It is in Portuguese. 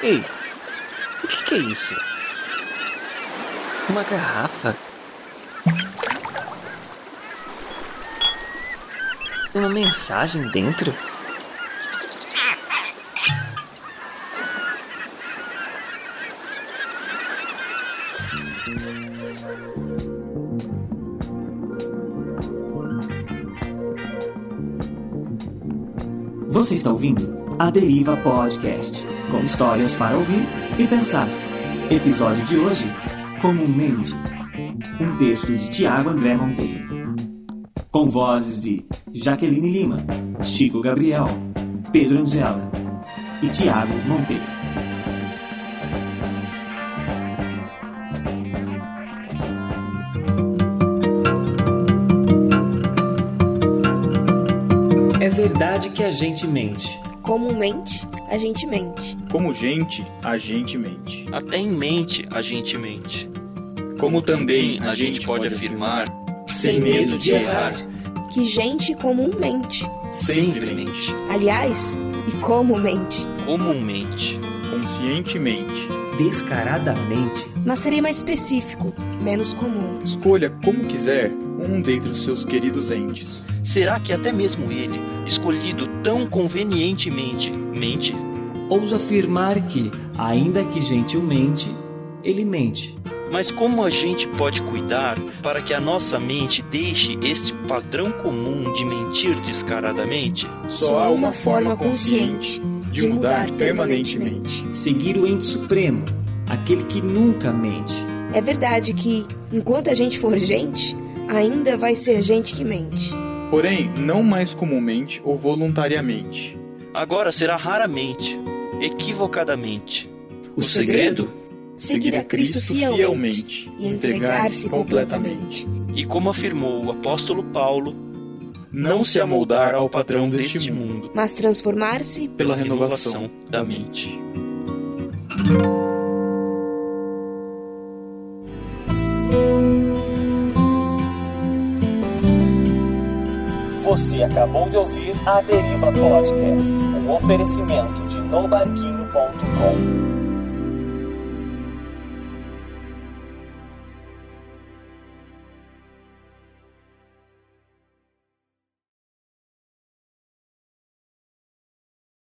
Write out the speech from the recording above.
que é isso? Uma garrafa? Uma mensagem dentro? Você está ouvindo A Deriva Podcast, com histórias para ouvir e pensar. Episódio de hoje: Comumente. Um texto de Tiago André Monteiro. Com vozes de Jaqueline Lima, Chico Gabriel, Pedro Angela e Tiago Monteiro. É verdade que a gente mente. Comumente, a gente mente. Como gente, a gente mente. Até em mente a gente mente. Como Também a gente pode afirmar, Sem medo de errar. Que gente comumente. sempre mente, Aliás, e como mente. comumente. conscientemente. Descaradamente. Mas seria mais específico, menos comum. Escolha como quiser um dentre os seus queridos entes. Será que até mesmo ele, escolhido tão convenientemente, mente? Ouso afirmar que, ainda que gentilmente, ele mente. Mas como a gente pode cuidar para que a nossa mente deixe este padrão comum de mentir descaradamente? Só há uma forma consciente de mudar permanentemente. Seguir o ente supremo, aquele que nunca mente. É verdade que, enquanto a gente for gente, ainda vai ser gente que mente. Porém, não mais comumente ou voluntariamente. Agora será raramente, equivocadamente. O segredo? Seguir a Cristo fielmente e entregar-se completamente. E como afirmou o apóstolo Paulo, Não se amoldar ao padrão deste mundo. Mas transformar-se Pela renovação da mente. Você acabou de ouvir a Deriva Podcast, um oferecimento de nobarquinho.com.